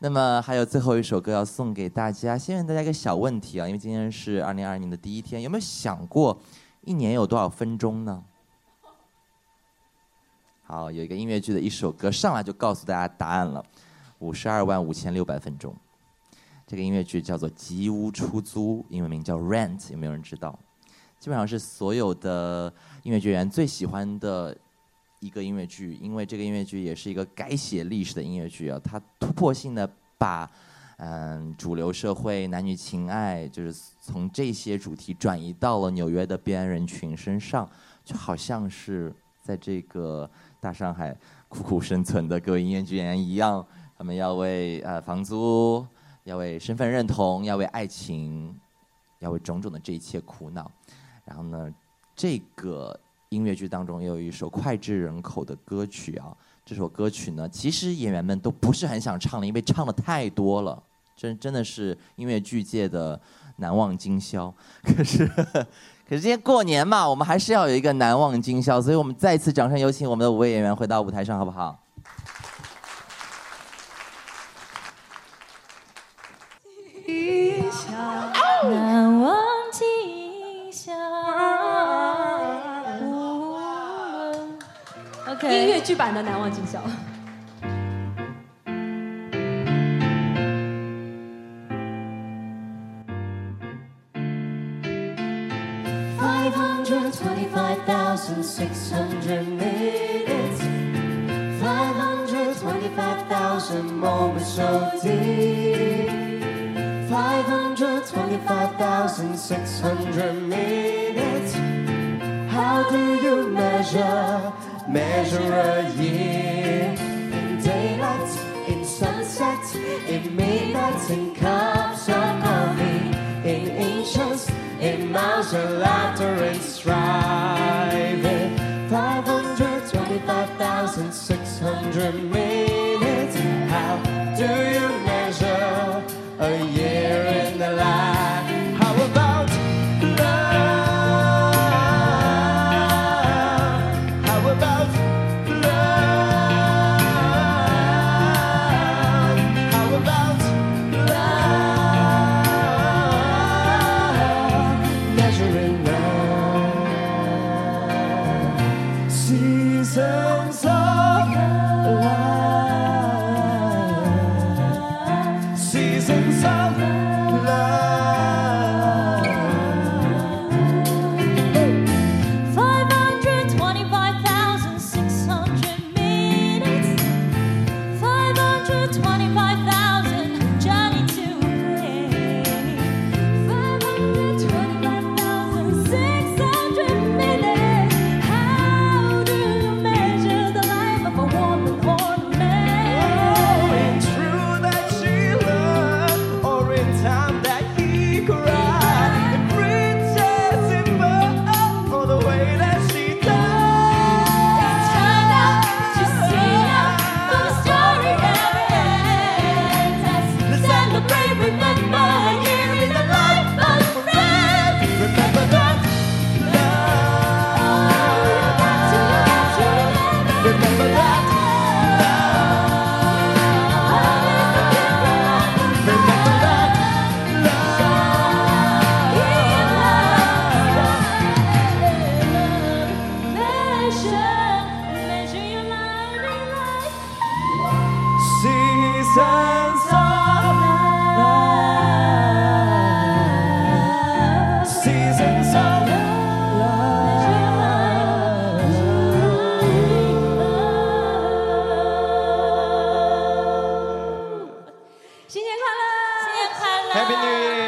那么还有最后一首歌要送给大家，先问大家一个小问题啊，因为今天是二零二二年的第一天，有没有想过一年有多少分钟呢？好，有一个音乐剧的一首歌上来就告诉大家答案了，五十二万五千六百分钟。这个音乐剧叫做《吉屋出租》，英文名叫《Rent》，有没有人知道？基本上是所有的音乐剧员最喜欢的。一个音乐剧，因为这个音乐剧也是一个改写历史的音乐剧啊，它突破性的把嗯主流社会男女情爱，就是从这些主题转移到了纽约的边缘人群身上，就好像是在这个大上海苦苦生存的各位音乐剧演员一样，他们要为呃房租，要为身份认同，要为爱情，要为种种的这一切苦恼，然后呢，这个。音乐剧当中也有一首脍炙人口的歌曲啊，这首歌曲呢，其实演员们都不是很想唱了，因为唱的太多了，真真的是音乐剧界的难忘今宵。可是，可是今天过年嘛，我们还是要有一个难忘今宵，所以我们再次掌声有请我们的五位演员回到舞台上，好不好？音乐剧版的《难忘今宵》。Measure a year in daylight, in sunset, in midnight, in cups of coffee, in inches, in miles of laughter and striving. 525,600 minutes. How do you measure a year? seasons of love. Happy New Year!